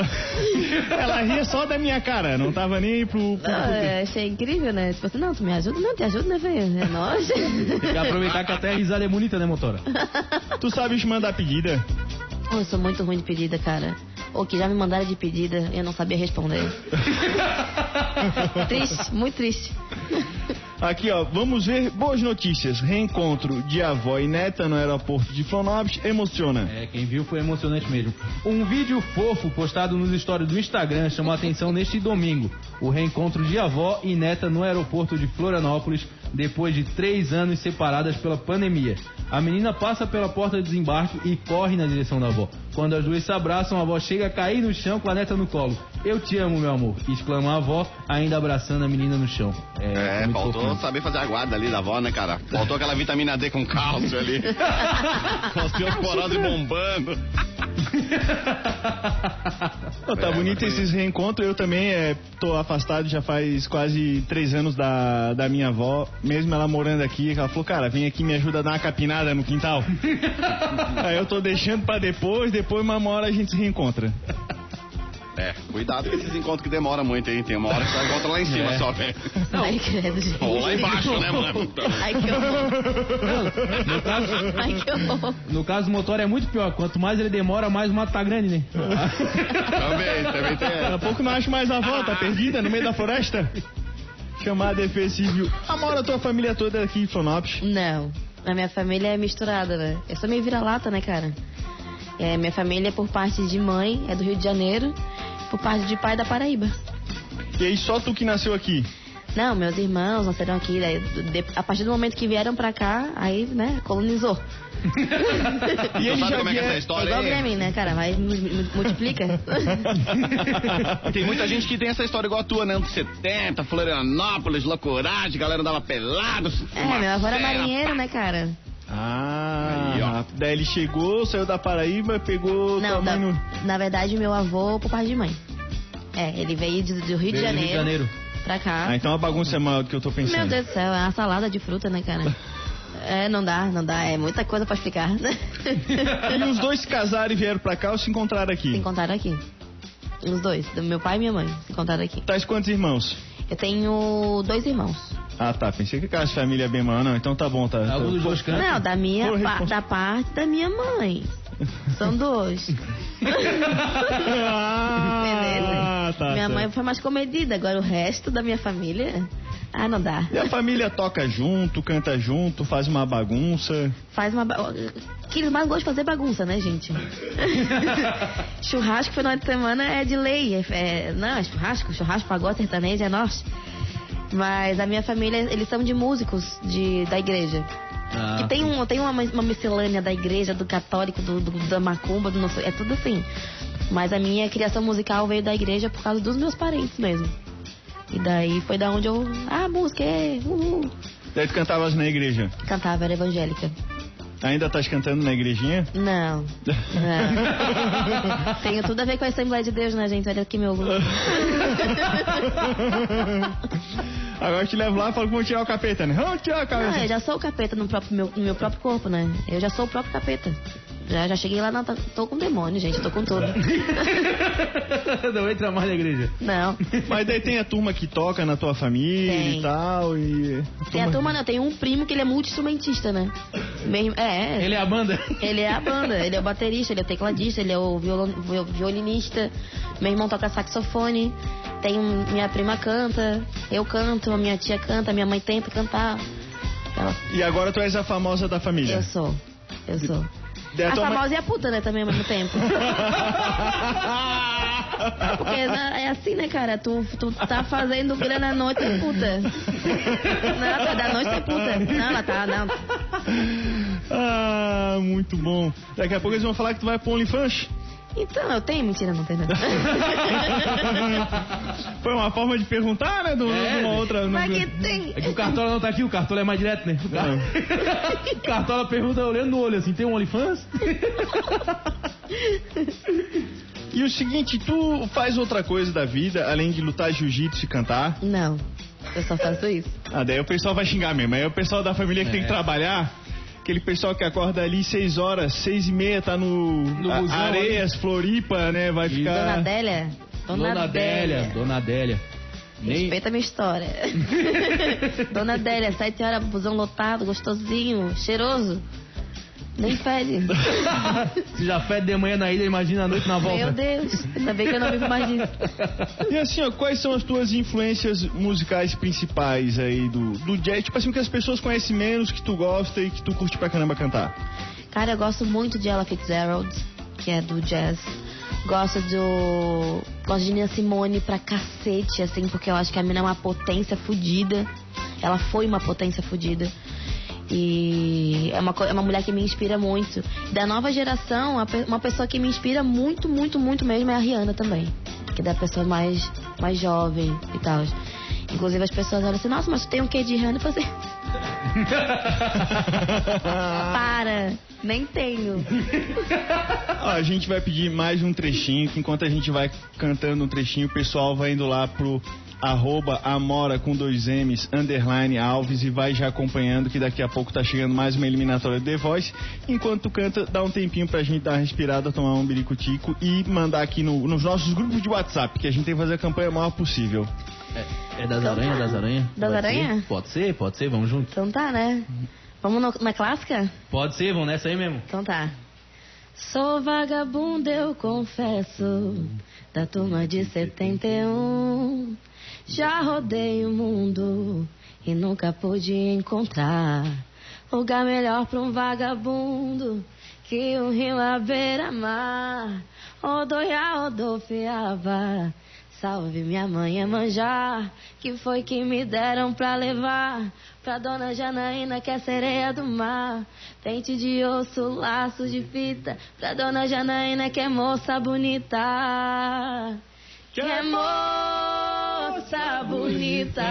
Ela, ria só da minha cara, não tava nem pro. pro... Não, eu achei incrível, né? Tipo assim, não, tu me ajuda? Não, te ajuda, né, velho? É nóis. E aproveitar que até a risada é bonita, né, motora? Tu sabes mandar pedida? Oh, eu sou muito ruim de pedida, cara. Ou que já me mandaram de pedida e eu não sabia responder. *laughs* triste, muito triste. Aqui, ó, vamos ver boas notícias. Reencontro de avó e neta no aeroporto de Florianópolis emociona. É, quem viu foi emocionante mesmo. Um vídeo fofo postado nos stories do Instagram chamou a atenção neste domingo. O reencontro de avó e neta no aeroporto de Florianópolis depois de três anos separadas pela pandemia. A menina passa pela porta de desembarque e corre na direção da avó. Quando as duas se abraçam, a avó chega a cair no chão com a neta no colo. Eu te amo, meu amor, exclama a avó, ainda abraçando a menina no chão. É, muito faltou fofinho. saber fazer a guarda ali da avó, né, cara? Faltou aquela vitamina D com cálcio ali. *laughs* Osteoporose bombando. *laughs* Tá É, bonito esses reencontros. Eu também é, tô afastado já faz quase três anos da, da minha avó. Mesmo ela morando aqui, ela falou, cara, vem aqui me ajuda a dar uma capinada no quintal. *laughs* Aí eu tô deixando pra depois, depois uma hora a gente se reencontra. É, cuidado com esses encontros que demoram muito, hein? Tem uma hora que você encontra lá em cima É. só, velho. *laughs* Ai, credo, gente. Ou lá embaixo, né, mano? Ai, que horror. No caso, Ai, que horror. no caso do motor é muito pior. Quanto mais ele demora, mais o mato tá grande, né? Também, também tem. Daqui a pouco não acho mais a avó, tá perdida no meio da floresta. Chamar a defesa civil. Amora a tua família toda aqui em Florianópolis. Não, a minha família é misturada, né? Eu sou meio vira-lata, né, cara? É, minha família, por parte de mãe, é do Rio de Janeiro, por parte de pai, da Paraíba. E aí só tu que nasceu aqui. Não, meus irmãos nasceram aqui, daí, de- a partir do momento que vieram pra cá, aí, né, colonizou. *laughs* E sabe já como é que é essa vieram... É história igual aí? Grêmio, né, cara? Mu- multiplica. *laughs* Tem muita gente que tem essa história igual a tua, né? Anos 70, Florianópolis, loucuragem, galera andava pelado. É, meu avô era marinheiro, né, cara? Ah, Daí ele chegou, saiu da Paraíba, pegou Não, da- mãe no... na verdade, meu avô, por parte de mãe. É, ele veio de- do Rio, de, Veio do Janeiro Rio de Janeiro. pra cá. Ah, então a bagunça é maior do que eu tô pensando. Meu Deus do céu, é uma salada de fruta, né, cara? É, não dá, não dá. É muita coisa pra explicar. *laughs* E os dois se casaram e vieram pra cá ou se encontraram se aqui? encontraram aqui. Os dois, do meu pai e minha mãe, se encontraram aqui. Tais quantos irmãos? Eu tenho dois irmãos. Ah, tá. Pensei que aquelas família bem maior. Não, então tá bom, tá. Algum tá- dos dois cantos? Não, da minha pa- da parte da minha mãe. São dois. ah, Beleza? tá. minha tá. mãe foi mais comedida, agora o resto da minha família. Ah, não dá. E a família toca junto, canta junto, faz uma bagunça. Faz uma. ba- O que eles mais gostam de fazer bagunça, né, gente? *laughs* churrasco final de semana é de lei. É, é- não, é churrasco, churrasco, pagode, sertanejo, é nosso. Mas a minha família, eles são de músicos de, da igreja. Ah, que tem, um, tem uma, uma miscelânea da igreja, do católico, do, do- da macumba, do não sei, é tudo assim. Mas a minha criação musical veio da igreja por causa dos meus parentes mesmo. E daí foi da onde eu. Ah, música, é, uhul. Daí tu cantavas na igreja. Cantava, era evangélica. Ainda estás cantando na igrejinha? Não. *laughs* não. Tenho tudo a ver com a Assembleia de Deus, né, gente? Olha aqui meu. *laughs* Agora eu te levo lá e falo que vão tirar o capeta, né? Vamos tirar o Não, capeta. eu já sou o capeta no, próprio, meu, no meu próprio corpo, né? Eu já sou o próprio capeta. Já, já cheguei lá, não, tô, tô com demônio, gente, tô com tudo. *laughs* Não entra mais na igreja. Não. Mas daí tem a turma que toca na tua família Tem. e tal. E. Tem a turma, não, tem um primo que ele é multi-instrumentista, né? Mesmo, é, Ele é a banda? Ele é a banda, ele é o baterista, ele é o tecladista, ele é o violon- viol- violinista. Meu irmão toca saxofone. Tem um- minha prima canta, eu canto, minha tia canta, minha mãe tenta cantar. Ela- E agora tu és a famosa da família. eu sou, eu sou. Daí a A tua mãe- famosa e a puta, né, também ao mesmo tempo. *laughs* Porque né, é assim, né, cara? Tu, tu tá fazendo grana à noite é puta. Não, tá da noite é puta. Não, ela tá, não. ah, muito bom. Daqui a pouco eles vão falar que tu vai pro OnlyFans. Então, eu tenho mentira, não tem nada. *laughs* Foi uma forma de perguntar, né? De uma- É, uma outra. Mas que tem. É que o Cartola não tá aqui, o Cartola é mais direto, né? O, o *laughs* Cartola pergunta olhando no olho assim, tem um OnlyFans? *laughs* E o seguinte, tu faz outra coisa da vida, além de lutar jiu-jitsu e cantar. Não, eu só faço isso. Ah, daí o pessoal vai xingar mesmo. Aí o pessoal da família que tem que trabalhar. Aquele pessoal que acorda ali seis horas, seis e meia, tá no, No a- busão Areias, Floripa, né? Vai Isso. ficar. Dona Adélia? Dona Adélia, Dona Adélia. Nem... Respeita a minha história. *laughs* Dona Adélia, sete horas, busão lotado, gostosinho, cheiroso. Nem fede. *laughs* Se já fede de manhã na ilha, imagina a noite na volta. Meu Deus, ainda bem que eu não vivo mais disso. E assim, ó, quais são as tuas influências musicais principais aí do, do jazz? Tipo assim, que as pessoas conhecem menos, que tu gosta e que tu curte pra caramba cantar. Cara, eu gosto muito de Ella Fitzgerald, que é do jazz. Gosto do. Gosto de Nina Simone pra cacete, assim, porque eu acho que a mina é uma potência fodida. Ela foi uma potência fodida. E é uma, é uma mulher que me inspira muito. Da nova geração, uma pessoa que me inspira muito, muito, muito mesmo é a Rihanna também. Que é da pessoa mais, mais jovem e tal. Inclusive as pessoas olham assim, nossa, mas tu tem um quê de Rihanna? Eu falei, *laughs* para, nem tenho. Ó, a gente vai pedir mais um trechinho, que enquanto a gente vai cantando um trechinho, o pessoal vai indo lá pro arroba Amora com dois M's, underline Alves e vai já acompanhando que daqui a pouco tá chegando mais uma eliminatória de The Voice. Enquanto tu canta, dá um tempinho pra gente dar uma respirada, tomar um biricutico e mandar aqui no- nos nossos grupos de WhatsApp, que a gente tem que fazer a campanha o maior possível. É, é das aranhas, das aranhas? Das Pode aranhas? ser? Pode ser, pode ser, vamos junto. Então tá, né? Vamos no- na clássica? Pode ser, vamos nessa aí mesmo. Então tá. Sou vagabundo, eu confesso, da turma de 71. Já rodei o mundo e nunca pude encontrar lugar melhor pra um vagabundo que o rio à beira-mar rodoia, rodopiava. Salve minha mãe Emanjá, que foi que me deram pra levar pra dona Janaína, que é sereia do mar. Pente de osso, laço de fita, pra dona Janaína, que é moça bonita. Que é moça bonita.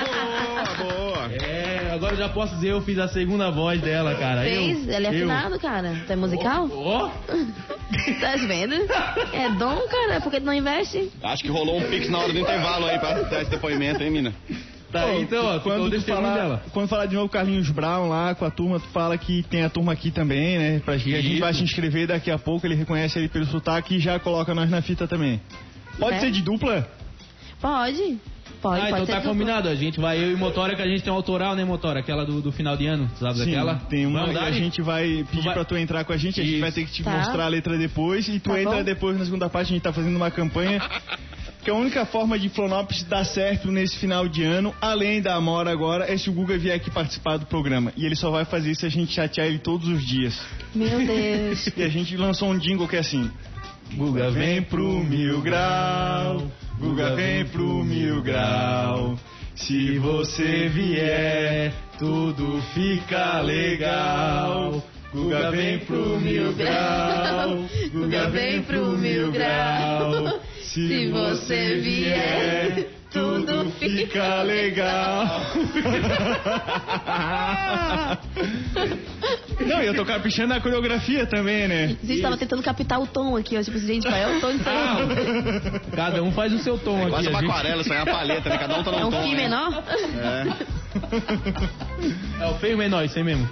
Boa, boa. É, agora eu já posso dizer, eu fiz a segunda voz dela, cara. Fez? Eu, Ele é eu. afinado, cara. Tu é musical? Ó, *laughs* Tá vendo? É dom, cara, é porque tu não investe. Acho que rolou um pix na hora do intervalo aí pra dar esse depoimento, hein, mina? tá aí, então, ó, quando, tu falar, dela. quando falar de novo Carlinhos Brown lá com a turma, tu fala que tem a turma aqui também, né? Pra gente, a gente vai se inscrever daqui a pouco, ele reconhece ele pelo sotaque e já coloca nós na fita também. Pode É. ser de dupla? Pode. Pode, ah, pode então tá combinado. A gente vai, eu e Motora, que a gente tem um autoral, né, Motora? Aquela do, do final de ano, sabe Sim, daquela? tem uma Vamos a gente vai pedir vai- pra tu entrar com a gente, a gente Isso. vai ter que te Tá. mostrar a letra depois e tu Tá entra bom. depois na segunda parte, a gente tá fazendo uma campanha *laughs* que a única forma de Flonopes dar certo nesse final de ano, além da Amora agora, é se o Guga vier aqui participar do programa. E ele só vai fazer isso se a gente chatear ele todos os dias. Meu Deus. *laughs* E a gente lançou um jingle que é assim. Guga vem pro mil grau, Guga vem pro mil grau. Se você vier, tudo fica legal. Guga vem pro mil grau, Guga vem pro mil grau. Se você vier, tudo fica legal. *laughs* Não, eu tô caprichando na coreografia também, né? A gente tava tentando captar o tom aqui, ó. Tipo, gente, qual é o tom de tom? Cada um faz o seu tom aqui. Quase a uma gente- aquarela, isso aí é uma palheta, né? Cada um tá num É um tom. Fi né? menor? É. É o feio menor, isso aí mesmo.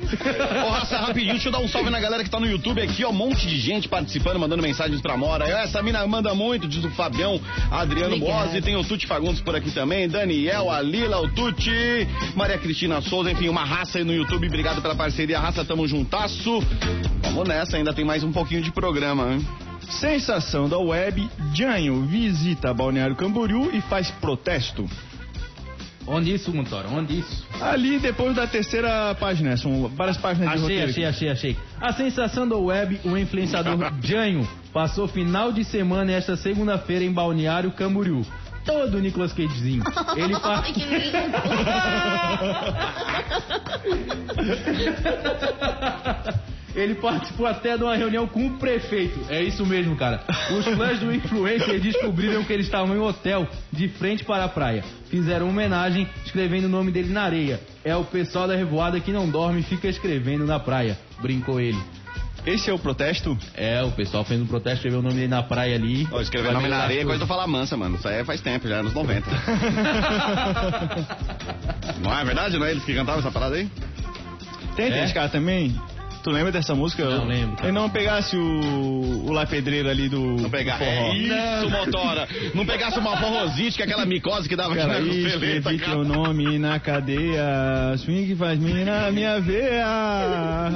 Ô, Raça, rapidinho, deixa eu dar um salve na galera que tá no YouTube aqui, ó. Um monte de gente participando, mandando mensagens pra Mora. Essa mina manda muito, diz o Fabião, Adriano. Bose, tem o Tuti Fagundes por aqui também, Daniel, a Lila, o Tuti, Maria Cristina Souza, enfim, uma raça aí no YouTube. Obrigado pela parceria, raça, tamo juntasso. Vamos nessa, ainda tem mais um pouquinho de programa, hein? Sensação da web, Janho visita Balneário Camboriú e faz protesto. Onde isso, Motora? Onde isso? Ali depois da terceira página, são várias páginas de Achei, roteiro. achei, achei, achei. A sensação do web, o influenciador *laughs* Janho, passou final de semana esta segunda-feira em Balneário Camboriú. Todo Nicolas Cagezinho. Ele *laughs* Ai, pa... que lindo. *laughs* Ele participou até de uma reunião com o prefeito. É isso mesmo, cara. Os fãs do influencer descobriram que eles estavam em um hotel de frente para a praia. Fizeram homenagem escrevendo o nome dele na areia. É o pessoal da revoada que não dorme e fica escrevendo na praia. Brincou ele. Esse é o protesto? É, o pessoal fez um protesto, escreveu o nome dele na praia ali. Ó, escrever Vai nome na areia é coisa do falar mansa, mano. Isso aí faz tempo, já anos 90. *laughs* Não é verdade, não é eles que cantavam essa parada aí? Tem É? esse cara também? Tu lembra dessa música? Não lembro. Ele não pegasse o, o lá pedreiro ali do, Não forró. É isso, motora. Não pegasse uma forrosite, que é aquela micose que dava aqui Cara, na aí costeleta, cara. teu nome na cadeia, swing faz mina minha veia.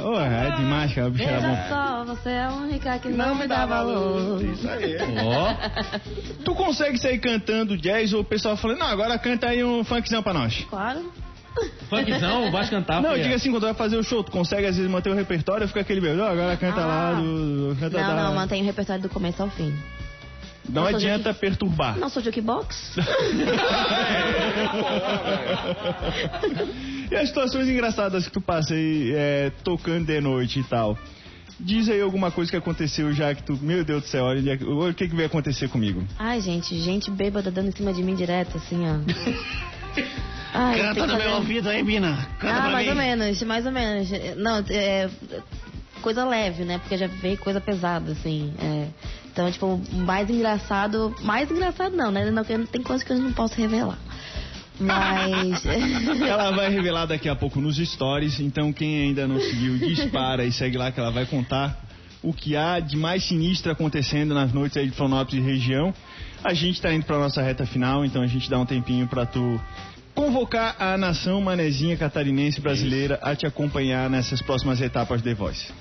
Oh, é demais, cara, o bicho era bom. só, você é a única que não me dá valor. Isso aí. Ó, *laughs* Tu consegue sair cantando jazz ou o pessoal falando, não, agora canta aí um funkzão pra nós. Claro. Funkzão, vai cantar. não, filha. diga assim, quando vai fazer o show, tu consegue às vezes manter o repertório, fica aquele beijo, agora canta Ah. lá do... Canta Não, da... não, mantém o repertório do começo ao fim. Não sou adianta perturbar. Não sou jukebox? *laughs* E as situações engraçadas que tu passa aí é, tocando de noite e tal. Diz aí alguma coisa que aconteceu já que tu, meu Deus do céu, olha, é o que, que vai acontecer comigo? Ai, gente, gente bêbada dando em cima de mim direto, assim, ó. *laughs* Ai, Canta no meu fazer- ouvido aí, mina. Canta Ah, mais mim. ou menos, mais ou menos. Não, é. Coisa leve, né? Porque já veio coisa pesada, assim. é. Então, tipo, mais engraçado. Mais engraçado não, né? Não, tem coisas que eu não posso revelar. Mas. *laughs* Ela vai *laughs* revelar daqui a pouco nos stories, então quem ainda não seguiu, dispara e segue lá que ela vai contar o que há de mais sinistro acontecendo nas noites aí de Florianópolis e região. A gente tá indo pra nossa reta final, então a gente dá um tempinho pra tu convocar a nação manezinha catarinense brasileira a te acompanhar nessas próximas etapas de Voice.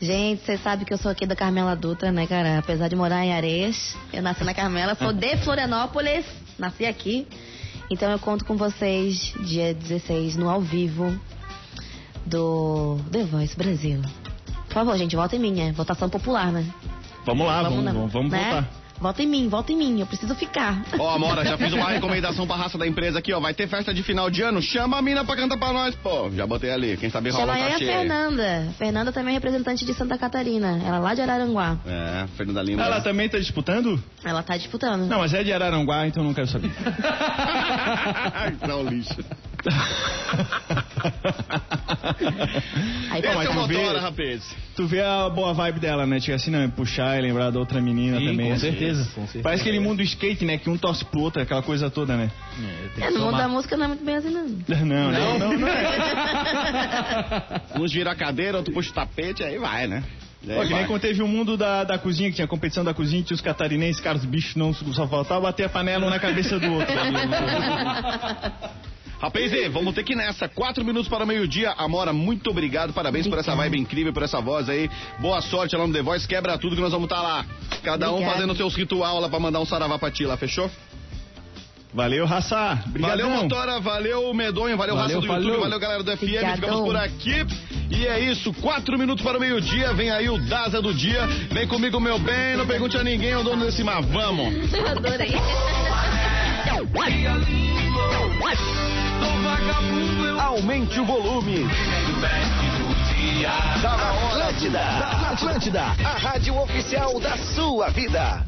Gente, você sabe que eu sou aqui da Carmela Dutra, né, cara? Apesar de morar em Areias, eu nasci na Carmela, sou de *laughs* Florianópolis, nasci aqui. Então eu conto com vocês dia 16 no ao vivo do The Voice Brasil. Por favor, gente, vota em mim, é votação popular, né? Vamos lá, vamos, na- vamos, vamos né? voltar. Vota em mim, vota em mim, eu preciso ficar. Ó, *laughs* Amora, já fiz uma recomendação pra raça da empresa aqui, ó. Vai ter festa de final de ano, chama a mina pra cantar pra nós, pô. Já botei ali, quem sabe rola Chama um aí a cachê. Fernanda. Fernanda também é representante de Santa Catarina. Ela é lá de Araranguá. É, Fernanda Lima. Ela também tá disputando? Ela tá disputando. Não, mas é de Araranguá, então não quero saber. *laughs* Não, lixo. *laughs* Aí, Esse mas é o tu vê- rapaz. Tu vê a boa vibe dela, né? Tipo assim, não, puxar e lembrar da outra menina Sim, também. com assim. certeza, com certeza. Parece aquele mundo do skate, né? Que um torce pro outro, aquela coisa toda, né? é, no mundo da música não é muito bem assim, não. *laughs* Não, não, não, não é. *laughs* Uns vira a cadeira, outro puxa o tapete, aí vai, né? Pô, que nem quando teve o mundo da, da cozinha, que tinha competição da cozinha, tinha os catarinenses, caras, os bichos não só faltava bater a panela um na cabeça do outro. Rapaz, vamos ter que ir nessa. Quatro minutos para o meio-dia. Amora, muito obrigado. Parabéns por essa vibe incrível, por essa voz aí. Boa sorte lá no The Voice. Quebra tudo que nós vamos estar lá. Cada um Obrigada. fazendo seus ritual lá pra mandar um saravá pra ti lá, fechou? Valeu, raça. Obrigadão. Valeu, Motora. Valeu, Medonho. Valeu, Valeu, Raça do YouTube. falou. Valeu, galera do FM. Obrigadão. Ficamos por aqui. E é isso. Quatro minutos para o meio-dia. Vem aí o Daza do dia. Vem comigo, meu bem. Não pergunte a ninguém o dono desse mar. Vamos. *laughs* Adorei. Aumente o volume. Da Atlântida. Da Atlântida. A rádio oficial da sua vida.